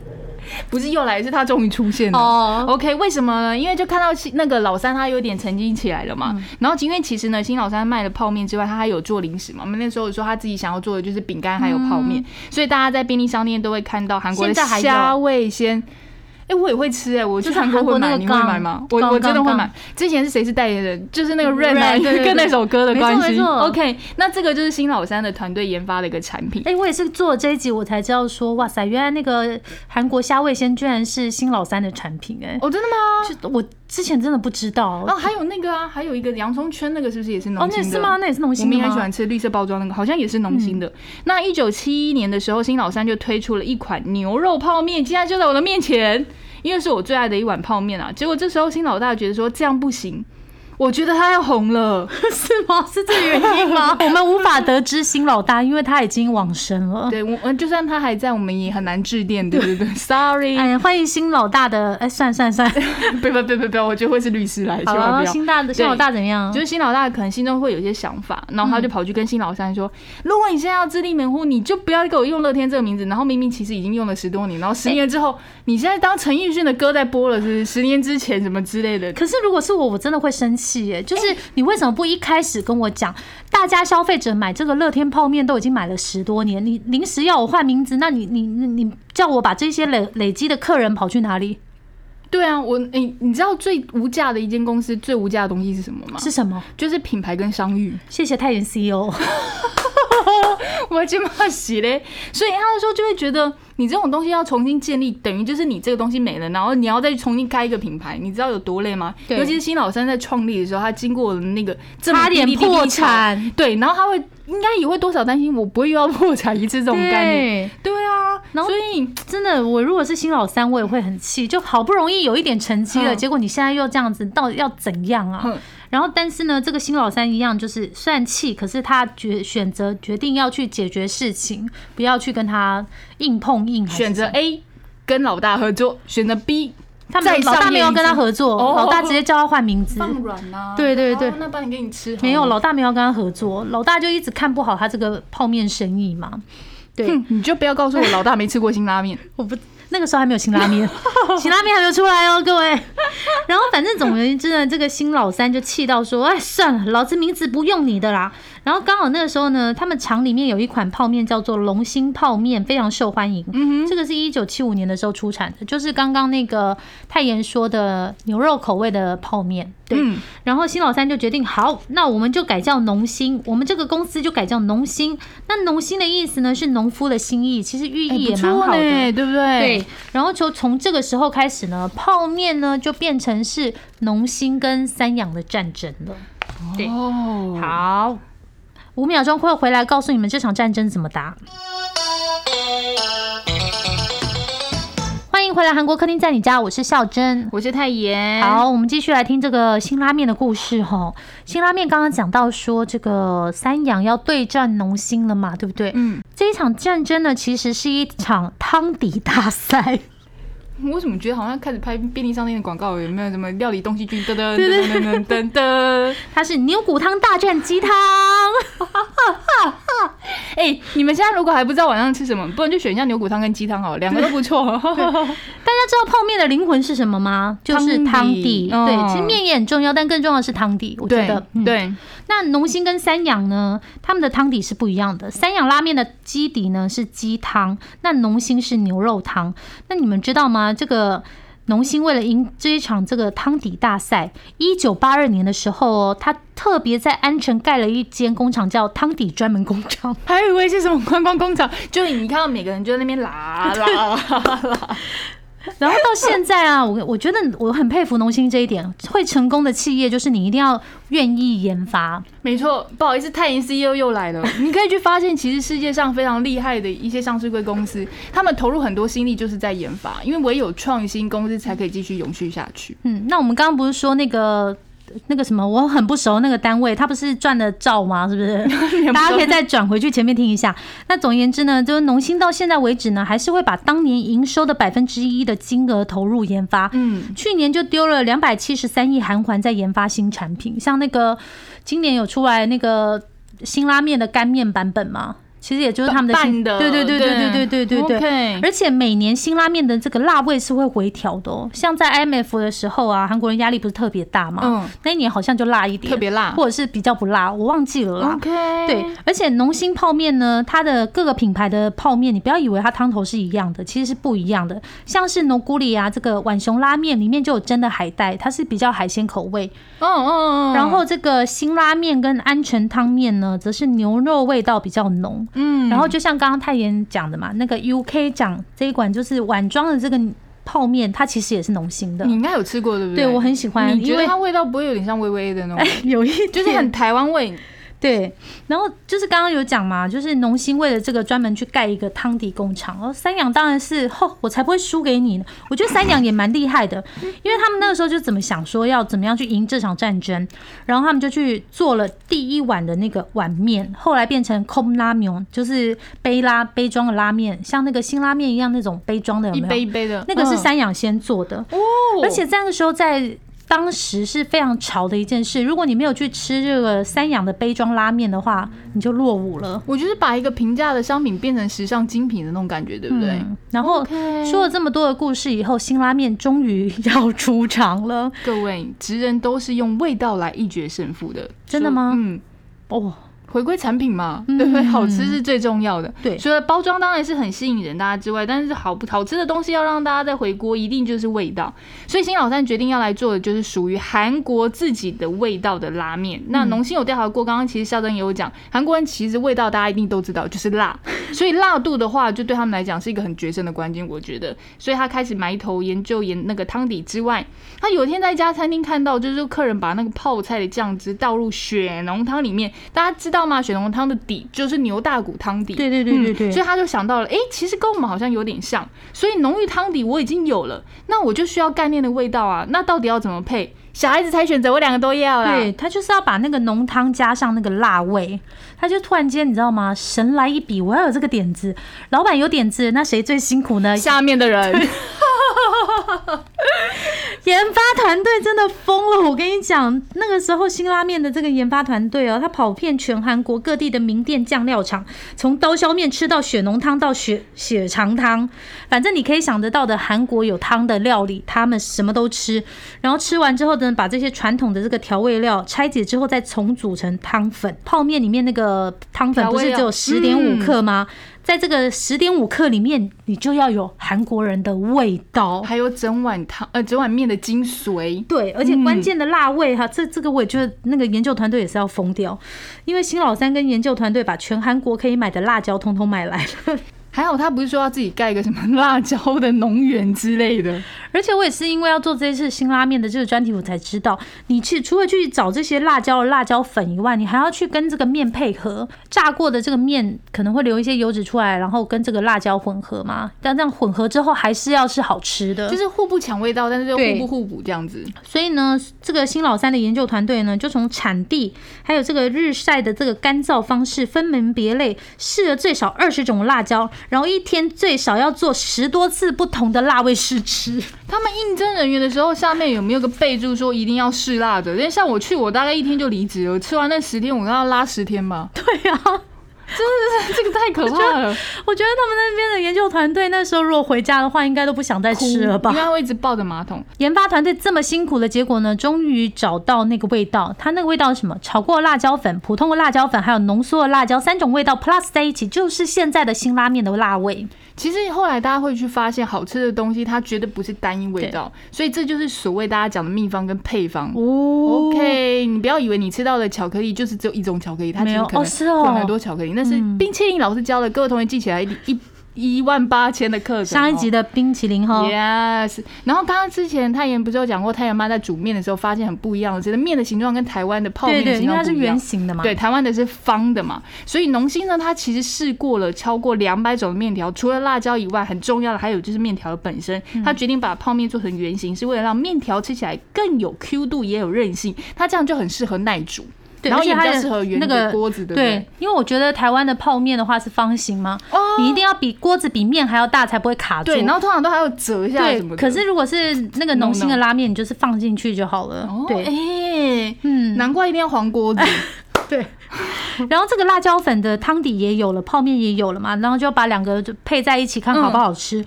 不是又来，是他终于出现了。哦 OK，为什么呢？因为就看到那个老三他有点沉积起来了嘛。然后因为其实呢，新老三卖了泡面之外，他还有做零食嘛。我们那时候有说他自己想要做的就是饼干还有泡面，所以大家在便利商店都会看到韩国的虾味鲜。哎、我也会吃哎、我去就是韩国会买，你会买吗？我我真的会买。之前是谁是代言人？就是那个 Rain 跟那首歌的关系。没错 OK，那这个就是新老三的团队研发的一个产品。哎、我也是做了这一集，我才知道说，哇塞，原来那个韩国虾味鲜居然是新老三的产品、哎、哦，真的吗？就我之前真的不知道。哦，还有那个啊，还有一个洋葱圈，那个是不是也是哦，农心的？那是吗？那也是农心的吗？们也很喜欢吃绿色包装那个，好像也是农心的。那一九七一年的时候，新老三就推出了一款牛肉泡面，竟然就在我的面前，因为是我最爱的一碗泡面啊。结果这时候新老大觉得说这样不行，我觉得他要红了，是吗？是这个原因吗？我们无法得知新老大，因为他已经往生了。对我，就算他还在，我们也很难致电，对对对，Sorry。哎呀，欢迎新老大的，哎，算算算，不不不不不，我觉得会是律师来，千万不要。新大的新老大怎么样？就是新老大可能心中会有一些想法，然后他就跑去跟新老三说：“如果你现在要自立门户，你就不要给我用乐天这个名字。然后明明其实已经用了十多年，然后十年之后，你现在当陈奕迅的歌在播了，是十年之前什么之类的。可是如果是我，我真的会生气耶，就是。你为什么不一开始跟我讲？大家消费者买这个乐天泡面都已经买了十多年，你临时要我换名字，那你你你叫我把这些累累积的客人跑去哪里？对啊，我哎，你知道最无价的一间公司最无价的东西是什么吗？是什么？就是品牌跟商誉。谢谢太原 CEO。我这么洗嘞，所以他的时候就会觉得，你这种东西要重新建立，等于就是你这个东西没了，然后你要再重新开一个品牌，你知道有多累吗？尤其是新老三在创立的时候，他经过了那个差点破产，对，然后他会应该也会多少担心，我不会又要破产一次这种概念，对。啊，然后所以真的，我如果是新老三，我也会很气，就好不容易有一点成绩了，结果你现在又这样子，到底要怎样啊？然后，但是呢，这个新老三一样，就是算气，可是他决选择决定要去解决事情，不要去跟他硬碰硬。选择 A 跟老大合作，选择 B，他们老大没有跟他合作，老大直接叫他换名字。放软呐。对对对。那帮你给你吃。没有，老大没有跟他合作，老大就一直看不好他这个泡面生意嘛。对，你就不要告诉我老大没吃过辛拉面。我不。那个时候还没有新拉面，新拉面还没有出来哦，各位。然后反正总而言之呢，这个新老三就气到说：“哎，算了，老子名字不用你的啦。”然后刚好那个时候呢，他们厂里面有一款泡面叫做龙兴泡面，非常受欢迎。嗯哼，这个是一九七五年的时候出产的，就是刚刚那个泰妍说的牛肉口味的泡面。对，然后新老三就决定，好，那我们就改叫农兴，我们这个公司就改叫农兴。那农兴的意思呢，是农夫的心意，其实寓意也蛮好的，对不对？对。然后就从这个时候开始呢，泡面呢就变成是农兴跟三养的战争了。对，好。五秒钟会回来告诉你们这场战争怎么打。欢迎回来，韩国客厅在你家，我是孝珍，我是泰妍。好，我们继续来听这个新拉面的故事哈。新拉面刚刚讲到说，这个三养要对战农心了嘛，对不对？嗯，这一场战争呢，其实是一场汤底大赛。我怎么觉得好像开始拍便利商店的广告？有没有什么料理东西剧？噔噔噔噔噔噔，它是牛骨汤大战鸡汤。哎，你们现在如果还不知道晚上吃什么，不然就选一下牛骨汤跟鸡汤好，两个都不错。大家知道泡面的灵魂是什么吗？就是汤底。对，其实面也很重要，但更重要的是汤底。我觉得，对。那农心跟三养呢？他们的汤底是不一样的。三养拉面的基底呢是鸡汤，那农心是牛肉汤。那你们知道吗？这个农心为了赢这一场这个汤底大赛，一九八二年的时候哦，他特别在安城盖了一间工厂，叫汤底专门工厂。还以为是什么观光工厂，就你看到每个人就在那边拉拉拉。然后到现在啊，我我觉得我很佩服农心这一点，会成功的企业就是你一定要愿意研发。没错，不好意思，泰银 CEO 又来了。你可以去发现，其实世界上非常厉害的一些上市贵公司，他们投入很多心力就是在研发，因为唯有创新公司才可以继续永续下去。嗯，那我们刚刚不是说那个？那个什么，我很不熟那个单位，他不是赚的照吗？是不是？大家可以再转回去前面听一下。那总而言之呢，就是农心到现在为止呢，还是会把当年营收的百分之一的金额投入研发。嗯，去年就丢了两百七十三亿韩环在研发新产品，像那个今年有出来那个新拉面的干面版本吗？其实也就是他们的新的，对对对对对对对对对。而且每年新拉面的这个辣味是会回调的哦。像在 IMF 的时候啊，韩国人压力不是特别大嘛，嗯，那一年好像就辣一点，特别辣，或者是比较不辣，我忘记了啦。OK，对。而且农心泡面呢，它的各个品牌的泡面，你不要以为它汤头是一样的，其实是不一样的。像是农古里啊，这个碗熊拉面里面就有真的海带，它是比较海鲜口味。哦哦哦。然后这个新拉面跟安全汤面呢，则是牛肉味道比较浓。嗯。然后就像。刚刚泰妍讲的嘛，那个 UK 讲这一款就是碗装的这个泡面，它其实也是浓心的。你应该有吃过对不对？对我很喜欢，你觉得它味道不会有点像微微的那种？有一就是很台湾味。对，然后就是刚刚有讲嘛，就是农心为了这个专门去盖一个汤底工厂，然后三养当然是，吼，我才不会输给你呢。我觉得三养也蛮厉害的，因为他们那个时候就怎么想说要怎么样去赢这场战争，然后他们就去做了第一碗的那个碗面，后来变成空拉面，就是杯拉杯装的拉面，像那个新拉面一样那种杯装的，有一没有？杯一杯的，那个是嗯三养先做的，哦，而且在那个时候在。当时是非常潮的一件事，如果你没有去吃这个三养的杯装拉面的话，你就落伍了。我就是把一个平价的商品变成时尚精品的那种感觉，对不对？嗯然后说了这么多的故事以后，新拉面终于要出场了。各位，职人都是用味道来一决胜负的，真的吗嗯，哦，回归产品嘛，嗯对不对？好吃是最重要的。对除了包装当然是很吸引人大家之外，但是好不好吃的东西要让大家再回锅，一定就是味道。所以新老三决定要来做的就是属于韩国自己的味道的拉面。那嗯农心有调查过，刚刚其实孝珍也有讲，韩国人其实味道大家一定都知道，就是辣。所以辣度的话，就对他们来讲是一个很决胜的关键，我觉得。所以他开始埋头研究研那个汤底之外，他有一天在一家餐厅看到，就是客人把那个泡菜的酱汁倒入雪浓汤里面，大家知道吗？雪浓汤的底就是牛大骨汤底。对对对对对嗯所以他就想到了，哎、其实跟我们好像有点像，所以浓郁汤底我已经有了，那我就需要概念的味道啊，那到底要怎么配？小孩子才选择，我两个都要啦。对，他就是要把那个浓汤加上那个辣味，他就突然间你知道吗？神来一笔，我要有这个点子。老板有点子，那谁最辛苦呢？下面的人，研发团队真的疯了，我跟你讲，那个时候新拉面的这个研发团队哦，他跑遍全韩国各地的名店酱料厂，从刀削面吃到血浓汤到血血肠汤，反正你可以想得到的韩国有汤的料理，他们什么都吃。然后吃完之后呢，把这些传统的这个调味料拆解之后，再重组成汤粉。泡面里面那个汤粉不是只有十点五克吗？在这个十点五克里面，你就要有韩国人的味道。还有整碗汤呃整碗面的精髓。对，而且关键的辣味哈，这这个我也觉得那个研究团队也是要疯掉，因为新老三跟研究团队把全韩国可以买的辣椒通通买来了。还好他不是说要自己盖一个什么辣椒的农园之类的，而且我也是因为要做这一次新拉面的这个专题，我才知道，你去除了去找这些辣椒、辣椒粉以外，你还要去跟这个面配合。炸过的这个面可能会留一些油脂出来，然后跟这个辣椒混合嘛。但这样混合之后，还是要是好吃的。就是互不抢味道，但是又互不互补这样子。所以呢，这个新老三的研究团队呢，就从产地还有这个日晒的这个干燥方式分门别类，试了最少二十种辣椒，然后一天最少要做十多次不同的辣味试吃。他们应征人员的时候，下面有没有个备注说一定要试辣的？因为像我去，我大概一天就离职了，吃完那十天，我要拉十天吧。对啊，这个太可怕了，我觉得他们那边的研究团队那时候如果回家的话，应该都不想再吃了吧因为？他会一直抱着马桶。研发团队这么辛苦的结果呢，终于找到那个味道。它那个味道是什么？炒过的辣椒粉、普通的辣椒粉，还有浓缩的辣椒，三种味道 plus 在一起，就是现在的新拉面的辣味。其实后来大家会去发现，好吃的东西它绝对不是单一味道，所以这就是所谓大家讲的秘方跟配方。哦 OK，你不要以为你吃到的巧克力就是只有一种巧克力，它其没有实可能哦是哦混很多巧克力。那是冰淇淋老师教的，各位同学记起来一一一万八千的课程。上一集的冰淇淋哈。Yes，然后刚刚之前太妍不是有讲过，太妍妈在煮面的时候发现很不一样的，觉得面的形状跟台湾的泡面的对对，因为它是形状不一样圆。形的嘛。对，台湾的是方的嘛，所以农心呢，他其实试过了超过两百种的面条，除了辣椒以外，很重要的还有就是面条的本身。嗯它决定把泡面做成圆形，是为了让面条吃起来更有 Q 度，也有韧性。它这样就很适合耐煮，对，然后也比较而且它的适合圆那个的锅子，对不对，因为我觉得台湾的泡面的话是方形嘛，哦你一定要比锅子比面还要大才不会卡住。对，然后通常都还要折一下对什么，的。可是如果是那个浓心的拉面，你就是放进去就好了。哦，对，哎，嗯，难怪一定要黄锅子。对。然后这个辣椒粉的汤底也有了，泡面也有了嘛，然后就把两个就配在一起，看好不好吃。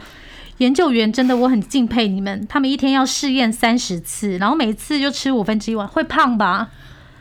研究员真的我很敬佩你们，他们一天要试验三十次，然后每次就吃五分之一碗，会胖吧？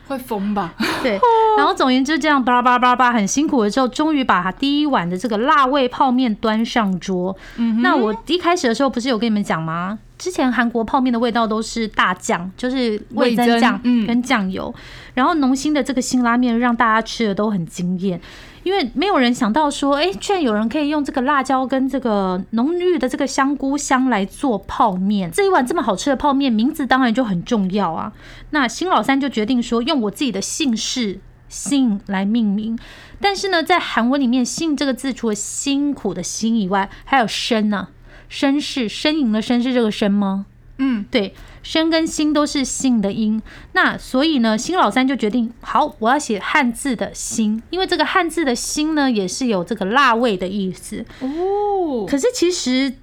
会疯吧？对，然后总而言之，这样叭叭叭叭很辛苦的时候，终于把第一碗的这个辣味泡面端上桌。嗯那我一开始的时候不是有跟你们讲吗？之前韩国泡面的味道都是大酱，就是味增酱跟酱油，然后浓心的这个辛拉面让大家吃的都很惊艳。因为没有人想到说，哎、居然有人可以用这个辣椒跟这个浓郁的这个香菇香来做泡面。这一碗这么好吃的泡面，名字当然就很重要啊。那新老三就决定说，用我自己的姓氏姓来命名。但是呢，在韩文里面，姓这个字除了辛苦的辛以外，还有身呢、绅士呻吟的呻是这个呻吗？嗯，对，申跟辛都是姓的音，那所以呢，新老三就决定，好，我要写汉字的辛，因为这个汉字的辛呢，也是有这个辣味的意思。哦，可是其实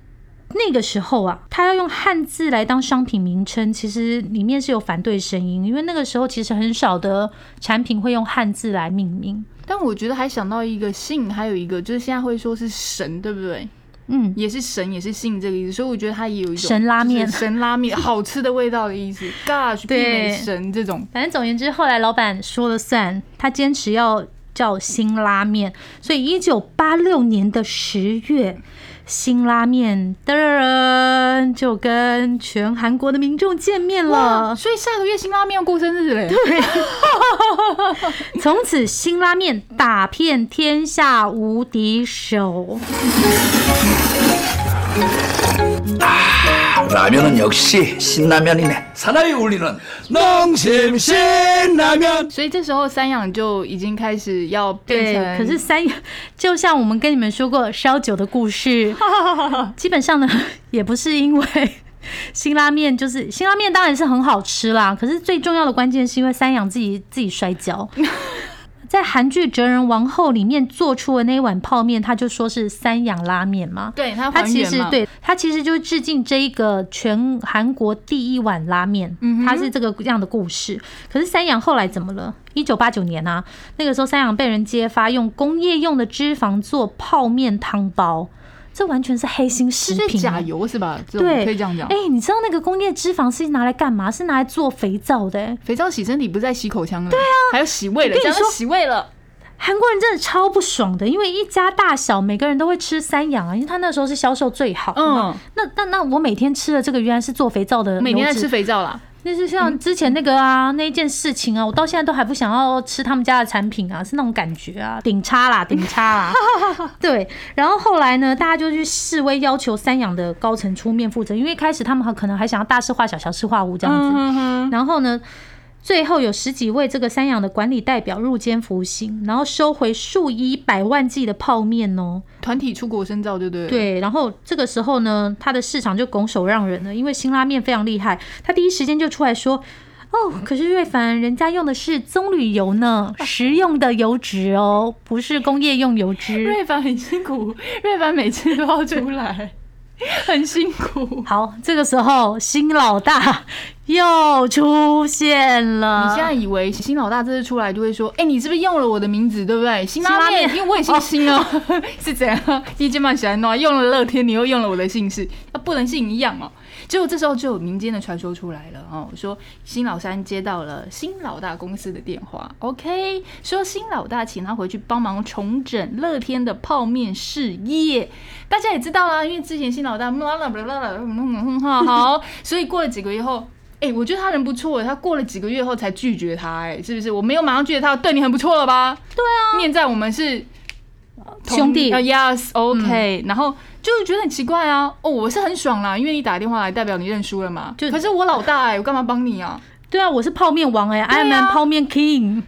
那个时候啊，他要用汉字来当商品名称，其实里面是有反对声音，因为那个时候其实很少的产品会用汉字来命名。但我觉得还想到一个姓，还有一个就是现在会说是神，对不对？嗯，也是神，也是信这个意思，所以我觉得它也有一种神拉面神拉面 好吃的味道的意思。Gosh，媲美神这种。反正总言之，后来老板说了算，他坚持要叫新拉面，所以一九八六年的十月，新拉面噔就跟全韩国的民众见面，了。所以下个月新拉面要过生日嘞。从此，新拉面打遍天下无敌手。 라면은 역시 신라면이네. 사나이 울리는 농심 신라면. 所以这时候三养就已经开始要变对，成，可是三，就像我们跟你们说过烧酒的故事，基本上呢，也不是因为辛拉面，就是辛拉面当然是很好吃啦，可是最重要的关键是因为三养自己自己摔跤。 在韩剧《哲人王后》里面做出的那一碗泡面，他就说是三养拉面嘛。对它它还原嘛，其实对他其实就是致敬这一个全韩国第一碗拉面，嗯它是这个样的故事。可是三养后来怎么了？一九八九年啊，那个时候三养被人揭发用工业用的脂肪做泡面汤包，这完全是黑心食品、假欸。油是吧？对，可以这样讲哎、。你知道那个工业脂肪是拿来干嘛？是拿来做肥皂的、欸。肥皂洗身体不是在洗口腔的，对啊，还有洗胃了，跟你说洗胃了。韩国人真的超不爽的，因为一家大小每个人都会吃三养啊，因为他那时候是销售最好。嗯那那那我每天吃的这个原来是做肥皂的，每天在吃。肥皂啦，那是像之前那个啊，那一件事情啊，我到现在都还不想要吃他们家的产品啊，是那种感觉啊，顶差啦，顶差啦。对，然后后来呢，大家就去示威，要求三养的高层出面负责，因为一开始他们可能还想要大事化小，小事化无这样子。嗯然后呢，最后有十几位这个三养的管理代表入监服刑，然后收回数以百万计的泡面哦。团体出国深造，对不对？，对，然后这个时候呢，他的市场就拱手让人了，因为新拉面非常厉害，他第一时间就出来说。哦，可是瑞凡人家用的是棕榈油呢，食用的油脂哦，不是工业用油脂。瑞凡很辛苦，瑞凡每次都要出来，很辛苦。好，这个时候新老大又出现了。你现在以为新老大这次出来就会说，哎、你是不是用了我的名字，对不对？新拉面，因为我也姓新哦，是怎样？一见面喜欢弄，用了乐天，你又用了我的姓氏，那不能姓一样哦。结果这时候就有民间的传说出来了哦，说新老三接到了新老大公司的电话，OK，说新老大请他回去帮忙重整乐天的泡面事业。大家也知道啦，因为之前新老大好，所以过了几个月后。哎、我觉得他人不错，他过了几个月后才拒绝他，哎，是不是？我没有马上拒绝他，对你很不错了吧？对啊，念在我们是兄弟呃，yes，OK，、然后就是觉得很奇怪啊。哦，我是很爽啦，因为你打电话来，代表你认输了嘛。就可是我老大哎、我干嘛帮你啊？对啊，我是泡面王哎、i am 泡面 king，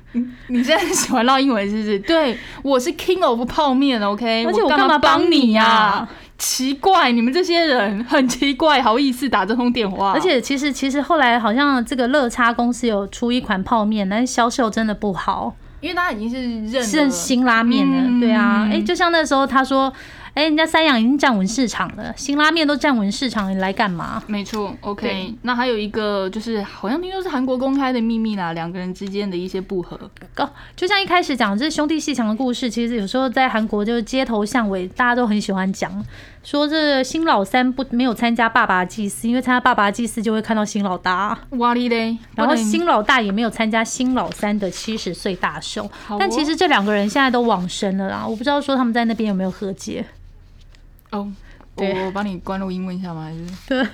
你现在喜欢唠英文是不是？对，我是 king of 泡面，OK，而且我干干嘛帮帮你呀、啊奇怪，你们这些人很奇怪，好意思打这通电话？而且其实其实后来好像这个乐差公司有出一款泡面，但是销售真的不好，因为他已经是认是了新拉面了，嗯对啊，哎、就像那时候他说，哎、人家三养已经站稳市场了，新拉面都站稳市场，你来干嘛？没错，OK。那还有一个就是，好像听说是韩国公开的秘密啦，两个人之间的一些不和。哦，就像一开始讲这兄弟戏强的故事，其实有时候在韩国就是街头巷尾，大家都很喜欢讲，说这新老三不没有参加爸爸的祭祀，因为参加爸爸的祭祀就会看到新老大，哇哩嘞，然后新老大也没有参加新老三的七十岁大寿。哦但其实这两个人现在都往生了啦，我不知道说他们在那边有没有和解。哦，对我我帮你关录音问一下吗？还是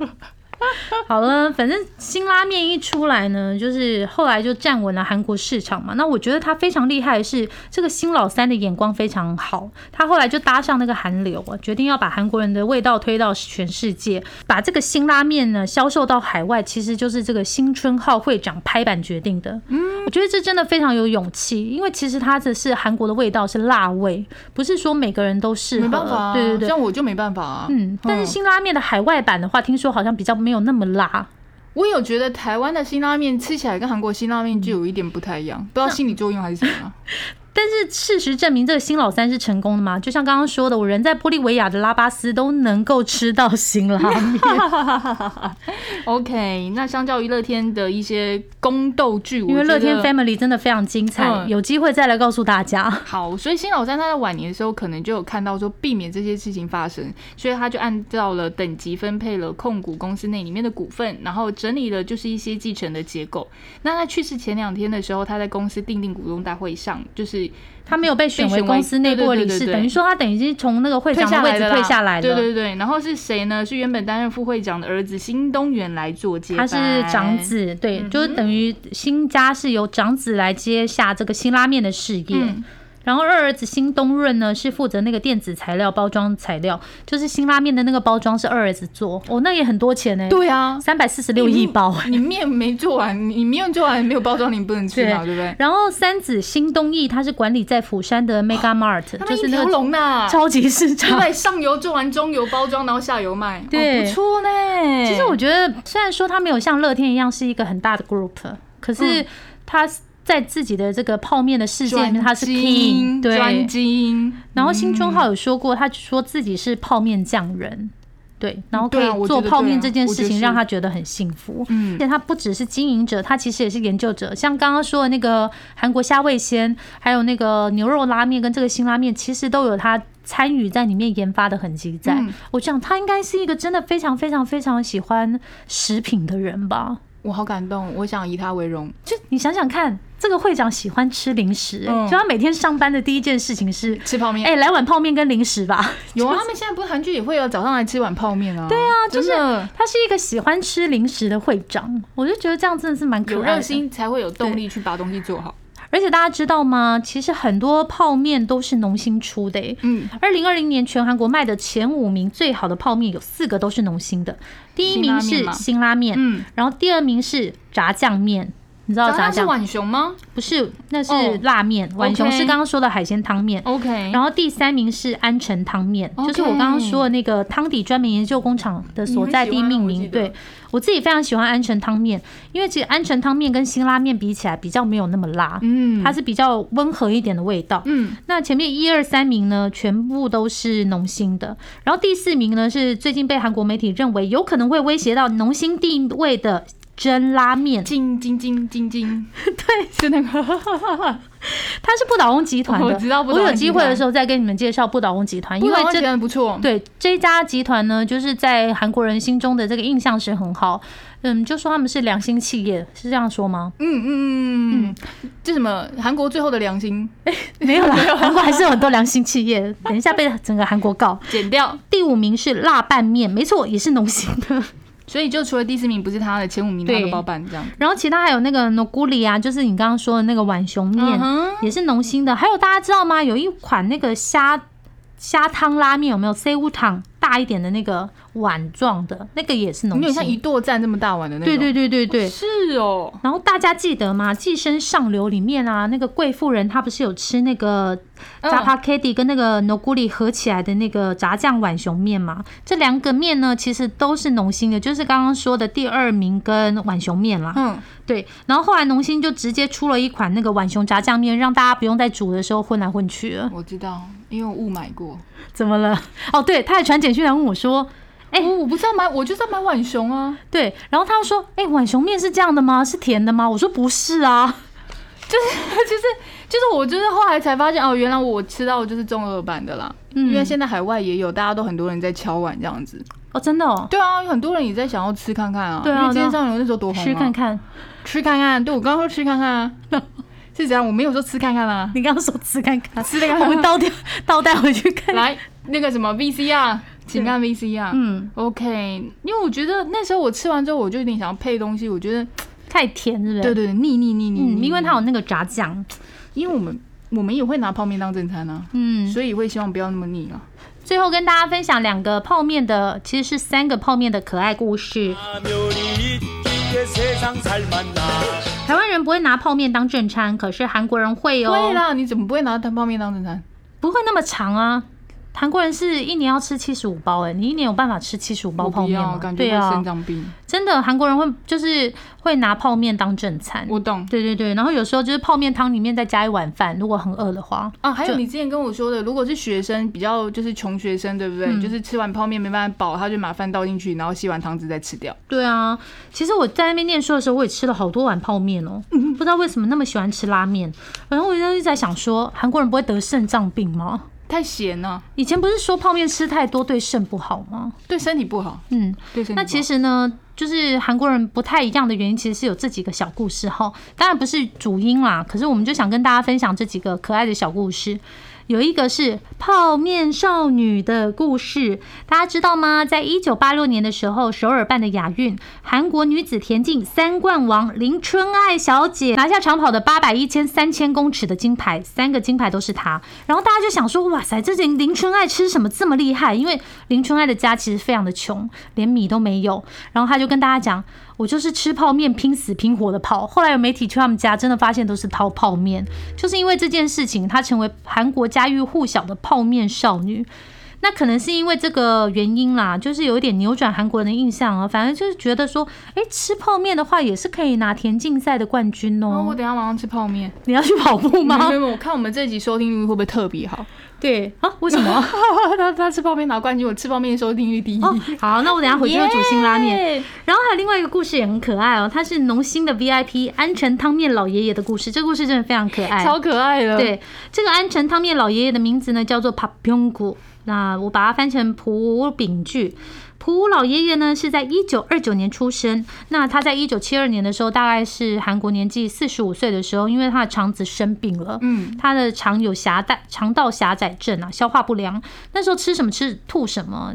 好了，反正新拉面一出来呢，就是后来就站稳了韩国市场嘛。那我觉得他非常厉害的是，这个新老三的眼光非常好，他后来就搭上那个韩流啊，决定要把韩国人的味道推到全世界，把这个新拉面呢销售到海外，其实就是这个新春号会长拍板决定的。嗯，我觉得这真的非常有勇气，因为其实他的是韩国的味道是辣味，不是说每个人都适合。没办法啊，对对对，像我就没办法啊。嗯，但是辛拉面的海外版的话，听说好像比较没有那么辣。我有觉得台湾的辛拉面吃起来跟韩国辛拉面就有一点不太一样，不知道心理作用还是什么。但是事实证明，这个新老三是成功的嘛？就像刚刚说的，我人在玻利维亚的拉巴斯都能够吃到新拉面。OK，那相较于乐天的一些宫斗剧，因为乐天 Family 真的非常精彩，嗯有机会再来告诉大家。好，所以新老三他在晚年的时候，可能就有看到说避免这些事情发生，所以他就按照了等级分配了控股公司内里面的股份，然后整理了就是一些继承的结构。那他去世前两天的时候，他在公司定定股东大会上，就是他没有被选为公司内部理事，等于说他等于是从那个会退长的位置退下来的。对对对，然后是谁呢？是原本担任副会长的儿子新东元来做接他，是长。子，对，嗯就是等于新家是由长子来接下这个新拉面的事业。嗯然后二儿子新东润呢是负责那个电子材料包装材料，就是辛拉面的那个包装是二儿子做，哦，那也很多钱呢、对啊，三百四十六亿包。你面没做完，你面做完没有包装，你不能吃嘛，对。不对？然后三子新东义他是管理在釜山的 Mega Mart，、他们一条就是那个龙呐，超级市场。对，上游做完，中游包装，然后下游卖，对。哦不错呢。其实我觉得，虽然说他没有像乐天一样是一个很大的 group，可是他在自己的这个泡面的世界里面，他是 king，专对。精。然后新春浩有说过，他说自己是泡面匠人。对，然后可以做泡面这件事情，让他觉得很幸福。嗯而且他不只是经营者，他其实也是研究者。像刚刚说的那个韩国虾味鲜，还有那个牛肉拉面跟这个辛拉面，其实都有他参与在里面研发的痕迹在。嗯我想他应该是一个真的非常非常非常喜欢食品的人吧。我好感动，我想以他为荣。就你想想看，这个会长喜欢吃零食、欸嗯就他每天上班的第一件事情是。吃泡面，哎、来碗泡面跟零食吧。有啊，他们现在不是韩剧也会有早上来吃碗泡面啊？对啊，就是他是一个喜欢吃零食的会长，我就觉得这样真的是蛮可有爱的。热心才会有动力去把东西做好。而且大家知道吗？其实很多泡面都是农心出的、欸。嗯，二零二零年全韩国卖的前五名最好的泡面有四个都是农心的，第一名是辛拉面，嗯，然后第二名是炸酱面。你知道早炸酱是碗熊吗不是？那是哦辣面，浣熊是刚刚说的海鲜汤面。？OK，然后第三名是安城汤面，就是我刚刚说的那个汤底专门研究工厂的所在地命名。对我自己非常喜欢安城汤面，因为其实安城汤面跟辛拉面比起来，比较没有那么辣，嗯，它是比较温和一点的味道。嗯那前面一二三名呢，全部都是农心的，然后第四名呢是最近被韩国媒体认为有可能会威胁到农心地位的真拉面，金金金金金，对，是那个，它是不倒翁集团的。我知道不倒翁我有机会的时候再跟你们介绍不倒翁集团，因为这不错。对这家集团呢，就是在韩国人心中的这个印象是很好。嗯，就说他们是良心企业，是这样说吗？嗯嗯嗯嗯，这什么韩国最后的良心哎 没有啦，韩国还是有很多良心企业。等一下被整个韩国告。剪掉，第五名是辣拌面，没错，也是农心的。所以就除了第四名不是他的，前五名他对的包办这样。然后其他还有那个 noguri 啊，就是你刚刚说的那个碗熊面，也是农心的。还有大家知道吗？有一款那个虾虾汤拉面，有没有 C 乌汤大一点的那个碗状的，那个也是浓有点像一心。剁站这么大碗的那种。对对对对对。是哦。然后大家记得吗？《寄生上流》里面啊，那个贵妇人她不是有吃那个嗯炸帕 k d 跟那个 noguri 合起来的那个炸酱碗熊面嘛？这两个面呢，其实都是农心的，就是刚刚说的第二名跟碗熊面啦。嗯，对，然后后来农心就直接出了一款那个碗熊炸酱面，让大家不用在煮的时候混来混去了。我知道，因为我误买过。怎么了？哦，对，他还传简讯来问我说。哎、哦，我不知道买，我就是要买浣熊啊。对，然后他就说：“哎、浣熊面是这样的吗？是甜的吗？”我说：“不是啊。就是 就是就是我就是后来才发现哦，原来我吃到的就是中二版的啦。嗯因为现在海外也有，大家都很多人在敲碗这样子。”哦，真的哦，对啊，有很多人也在想要吃看看啊。对啊因为今天上流那时候多红、啊。吃看，看。吃看看。对我刚刚说吃看看啊，是怎样？我没有说吃看看啊。你刚刚说吃看看，吃那个我们倒掉 倒带回去看。来那个什么 VCR，请看 VCR。嗯，OK，因为我觉得那时候我吃完之后，我就有点想要配东西，我觉得太甜，是不是？对对对，腻腻腻腻。因为它有那个炸酱。因为我们我们也会拿泡面当正餐啊，嗯，所以会希望不要那么腻了。最后跟大家分享两个泡面的，其实是三个泡面的可爱故事。台湾人不会拿泡面当正餐可是韩国人会哦。会啦你怎么不会拿泡面当正餐？不会那么长啊。韩国人是一年要吃七十五包，哎，你一年有办法吃七十五包泡面吗？感觉会肾脏病。真的，韩国人会就是会拿泡面当正餐。我懂。对对对，然后有时候就是泡面汤里面再加一碗饭，如果很饿的话。啊，还有你之前跟我说的，如果是学生比较就是穷学生，对不对？就是吃完泡面没办法饱，他就把饭倒进去，然后吸完汤汁再吃掉。对啊，其实我在那边念书的时候，我也吃了好多碗泡面哦。不知道为什么那么喜欢吃拉面，然后我就一直在想说，韩国人不会得肾脏病吗？太咸了。以前不是说泡面吃太多对肾不好吗？对身体不好。嗯，对身体。那其实呢，就是韩国人不太一样的原因，其实是有这几个小故事哈。当然不是主因啦，可是我们就想跟大家分享这几个可爱的小故事。有一个是泡面少女的故事，大家知道吗？在一九八六年的时候，首尔办的亚运，韩国女子田径三冠王林春爱小姐拿下长跑的八百、一千、三千公尺的金牌，三个金牌都是她。然后大家就想说，哇塞，这林林春爱吃什么这么厉害？因为林春爱的家其实非常的穷，连米都没有。然后他就跟大家讲。我就是吃泡面拼死拼活的泡，后来有媒体去他们家，真的发现都是掏泡面，就是因为这件事情，她成为韩国家喻户晓的泡面少女。那可能是因为这个原因啦，就是有一点扭转韩国人的印象啊。反正就是觉得说，哎，吃泡面的话也是可以拿田径赛的冠军哦。我等下晚上吃泡面，你要去跑步吗？没有，我看我们这集收听率会不会特别好？对啊，为什么？他他吃泡面拿冠军，我吃泡面收听率第一。好，那我等下回去就煮新拉面。然后还有另外一个故事也很可爱哦，它是农心的 VIP 安全汤面老爷爷的故事。这个故事真的非常可爱，超可爱的。对，这个安全汤面老爷爷的名字呢叫做 Papyonggu。那我把它翻成朴炳句。朴老爷爷呢是在一九二九年出生。那他在一九七二年的时候，大概是韩国年纪四十五岁的时候，因为他的肠子生病了，嗯，他的肠有狭带肠道狭窄症啊，消化不良。那时候吃什么吃吐什么。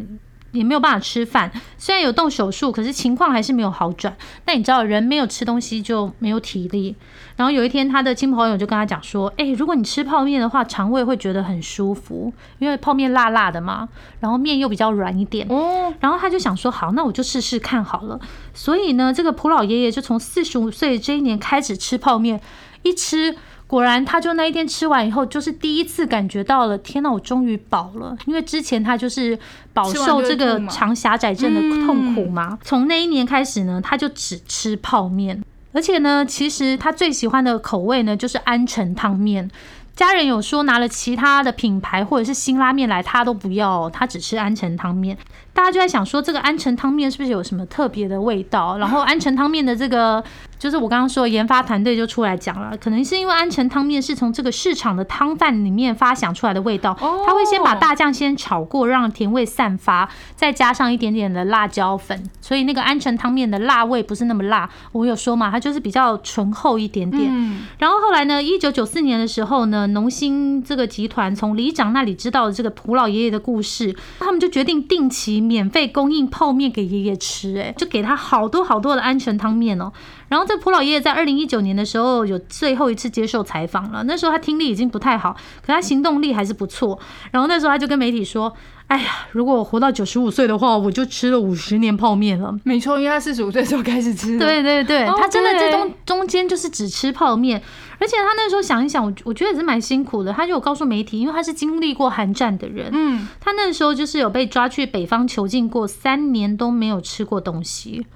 也没有办法吃饭，虽然有动手术，可是情况还是没有好转。那你知道，人没有吃东西就没有体力。然后有一天，他的亲朋好友就跟他讲说：“哎，如果你吃泡面的话，肠胃会觉得很舒服，因为泡面辣辣的嘛，然后面又比较软一点。”哦，然后他就想说：“好，那我就试试看好了。”所以呢，这个蒲老爷爷就从四十五岁这一年开始吃泡面，一吃。果然，他就那一天吃完以后，就是第一次感觉到了，天哪，我终于饱了。因为之前他就是饱受这个肠狭窄症的痛苦嘛。从那一年开始呢，他就只吃泡面，而且呢，其实他最喜欢的口味呢，就是安城汤面。家人有说拿了其他的品牌或者是新拉面来，他都不要，他只吃安城汤面。大家就在想说，这个安城汤面是不是有什么特别的味道？然后安城汤面的这个。就是我刚刚说，研发团队就出来讲了，可能是因为安城汤面是从这个市场的汤饭里面发想出来的味道，他会先把大酱先炒过，让甜味散发，再加上一点点的辣椒粉，所以那个安城汤面的辣味不是那么辣。我有说嘛，它就是比较醇厚一点点。然后后来呢，一九九四年的时候呢，农心这个集团从里长那里知道了这个蒲老爷爷的故事，他们就决定定期免费供应泡面给爷爷吃，哎，就给他好多好多的安全汤面哦。然后这蒲老爷爷在二零一九年的时候有最后一次接受采访了，那时候他听力已经不太好，可他行动力还是不错。然后那时候他就跟媒体说：“哎呀，如果我活到九十五岁的话，我就吃了五十年泡面了。”没错，因为他四十五岁时候开始吃。对对对，他真的这中中间就是只吃泡面，而且他那时候想一想，我我觉得也是蛮辛苦的。他就有告诉媒体，因为他是经历过寒战的人，嗯，他那时候就是有被抓去北方囚禁过，三年都没有吃过东西，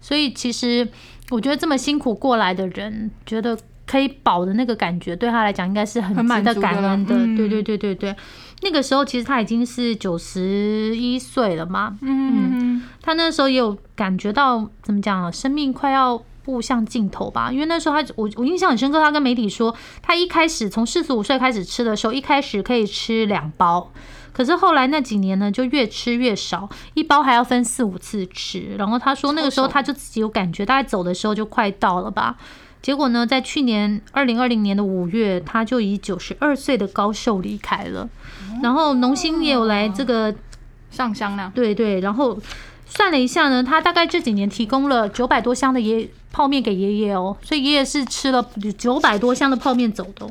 所以其实。我觉得这么辛苦过来的人，觉得可以饱的那个感觉，对他来讲应该是很值得感恩的。对对对对对，那个时候其实他已经是九十一岁了嘛。嗯，他那时候也有感觉到怎么讲啊，生命快要步向尽头吧。因为那时候他，我我印象很深刻，他跟媒体说，他一开始从四十五岁开始吃的时候，一开始可以吃两包。可是后来那几年呢，就越吃越少，一包还要分四五次吃。然后他说那个时候他就自己有感觉，大概走的时候就快到了吧。结果呢，在去年二零二零年的五月，他就以九十二岁的高寿离开了。然后农心也有来这个上香呢。对对，然后算了一下呢，他大概这几年提供了九百多箱的爷泡面给爷爷哦，所以爷爷是吃了九百多箱的泡面走的。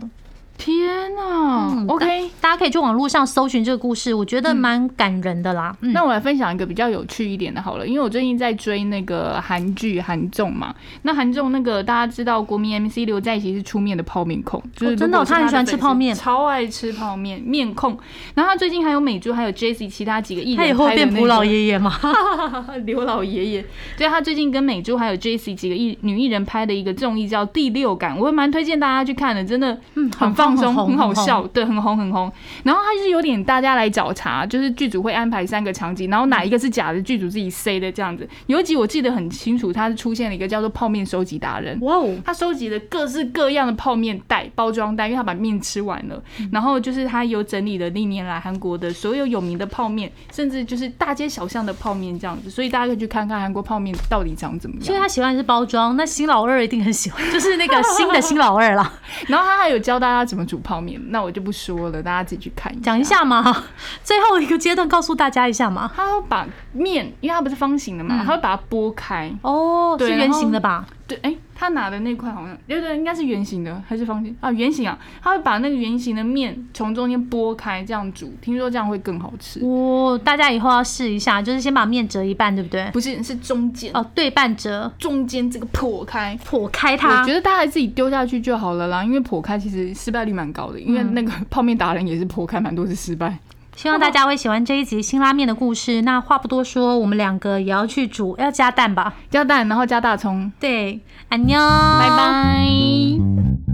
天呐、嗯 o k 大家可以去网络上搜寻这个故事，我觉得蛮感人的啦。嗯，那我来分享一个比较有趣一点的好了，因为我最近在追那个韩剧韩综嘛。那韩综那个大家知道，国民 MC 刘在熙是出面的泡面控，就是真的他很喜欢吃泡面超爱吃泡面面控。然后他最近还有美珠，还有 Jessie 其他几个艺人他以后变蒲老爷爷吗？刘老爷爷，对他最近跟美珠还有 Jessie 几个艺女艺人拍的一个综艺叫《第六感》，我会蛮推荐大家去看的，真的嗯很放松，很好笑，对，很红很红。然后他就是有点大家来找茬，就是剧组会安排三个场景，然后哪一个是假的，剧组自己塞的这样子。有一集我记得很清楚，他是出现了一个叫做泡面收集达人，哇哦，他收集了各式各样的泡面袋、包装袋，因为他把面吃完了。嗯然后就是他有整理了历年来韩国的所有有名的泡面，甚至就是大街小巷的泡面这样子，所以大家可以去看看韩国泡面到底长怎么样。所以他喜欢的是包装，那新老二一定很喜欢，就是那个新的新老二啦。然后他还有教大家怎么煮泡面，那我就不说了，大家自己去看一下。讲一下嘛，最后一个阶段告诉大家一下嘛。他会把面，因为它不是方形的嘛，嗯他会把它剥开。哦，是圆形的吧？对，哎、他拿的那块好像，对对，应该是圆形的还是方形啊？圆形啊，他会把那个圆形的面从中间剥开，这样煮，听说这样会更好吃。哦，大家以后要试一下，就是先把面折一半，对不对？不是，是中间哦，对半折，中间这个破开。破开它我觉。得大家自己丢下去就好了啦，因为破开其实失败率蛮高的，因为那个 泡面达人也是破开蛮多次失败。希望大家会喜欢这一集辛拉面的故事。那话不多说，我们两个也要去煮，要加蛋吧？加蛋，然后加大葱，对，安妞，拜拜。